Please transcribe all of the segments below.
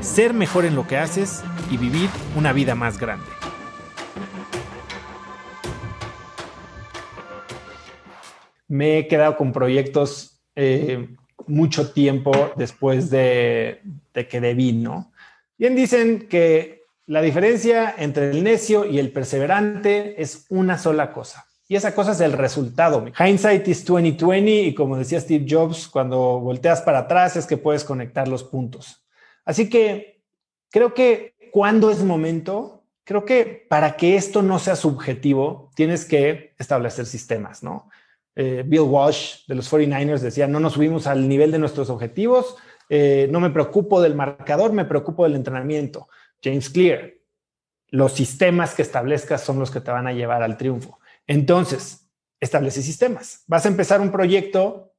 ser mejor en lo que haces y vivir una vida más grande. Me he quedado con proyectos eh, mucho tiempo después de, de que debí, ¿no? Bien dicen que la diferencia entre el necio y el perseverante es una sola cosa. Y esa cosa es el resultado. Hindsight is 2020 y como decía Steve Jobs, cuando volteas para atrás es que puedes conectar los puntos. Así que creo que cuando es momento, creo que para que esto no sea subjetivo, tienes que establecer sistemas, ¿no? Eh, Bill Walsh de los 49ers decía, no nos subimos al nivel de nuestros objetivos, eh, no me preocupo del marcador, me preocupo del entrenamiento. James Clear, los sistemas que establezcas son los que te van a llevar al triunfo. Entonces, establece sistemas. Vas a empezar un proyecto,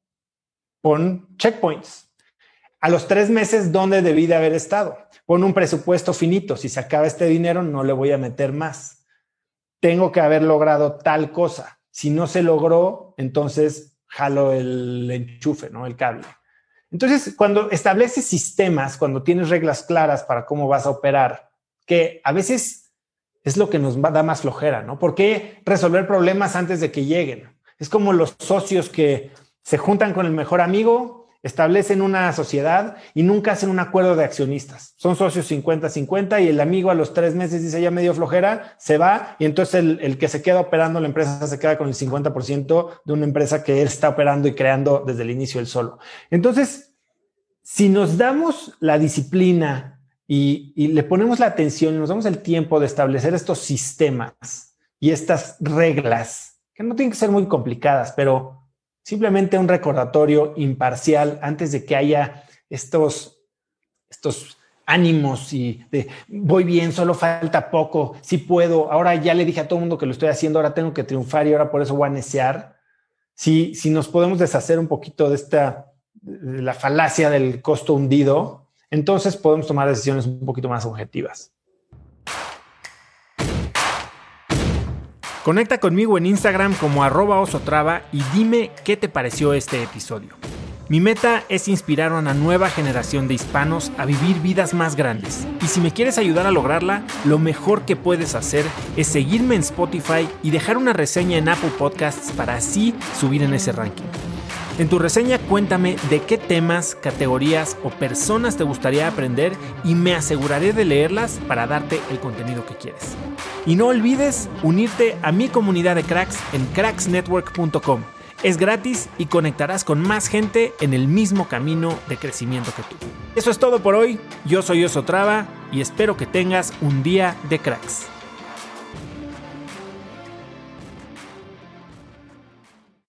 pon checkpoints. A los tres meses, ¿dónde debí de haber estado? Pon un presupuesto finito. Si se acaba este dinero, no le voy a meter más. Tengo que haber logrado tal cosa. Si no se logró, entonces jalo el enchufe, ¿no? El cable. Entonces, cuando estableces sistemas, cuando tienes reglas claras para cómo vas a operar, que a veces es lo que nos da más flojera, ¿no? ¿Por qué resolver problemas antes de que lleguen? Es como los socios que se juntan con el mejor amigo, establecen una sociedad y nunca hacen un acuerdo de accionistas. Son socios 50-50 y el amigo a los tres meses dice ya medio flojera, se va y entonces el, que se queda operando la empresa se queda con el 50% de una empresa que él está operando y creando desde el inicio él solo. Entonces, si nos damos la disciplina y, y le ponemos la atención y nos damos el tiempo de establecer estos sistemas y estas reglas, que no tienen que ser muy complicadas, pero simplemente un recordatorio imparcial antes de que haya estos, estos ánimos y de voy bien, solo falta poco, si puedo, ahora ya le dije a todo el mundo que lo estoy haciendo, ahora tengo que triunfar y ahora por eso voy a necear. Si, si nos podemos deshacer un poquito de esta, la falacia del costo hundido, entonces podemos tomar decisiones un poquito más objetivas. Conecta conmigo en Instagram como arroba osotrava y dime qué te pareció este episodio. Mi meta es inspirar a una nueva generación de hispanos a vivir vidas más grandes. Y si me quieres ayudar a lograrla, lo mejor que puedes hacer es seguirme en Spotify y dejar una reseña en Apple Podcasts para así subir en ese ranking. En tu reseña cuéntame de qué temas, categorías o personas te gustaría aprender y me aseguraré de leerlas para darte el contenido que quieres. Y no olvides unirte a mi comunidad de cracks en cracksnetwork.com. Es gratis y conectarás con más gente en el mismo camino de crecimiento que tú. Eso es todo por hoy. Yo soy Oso Traba y espero que tengas un día de cracks.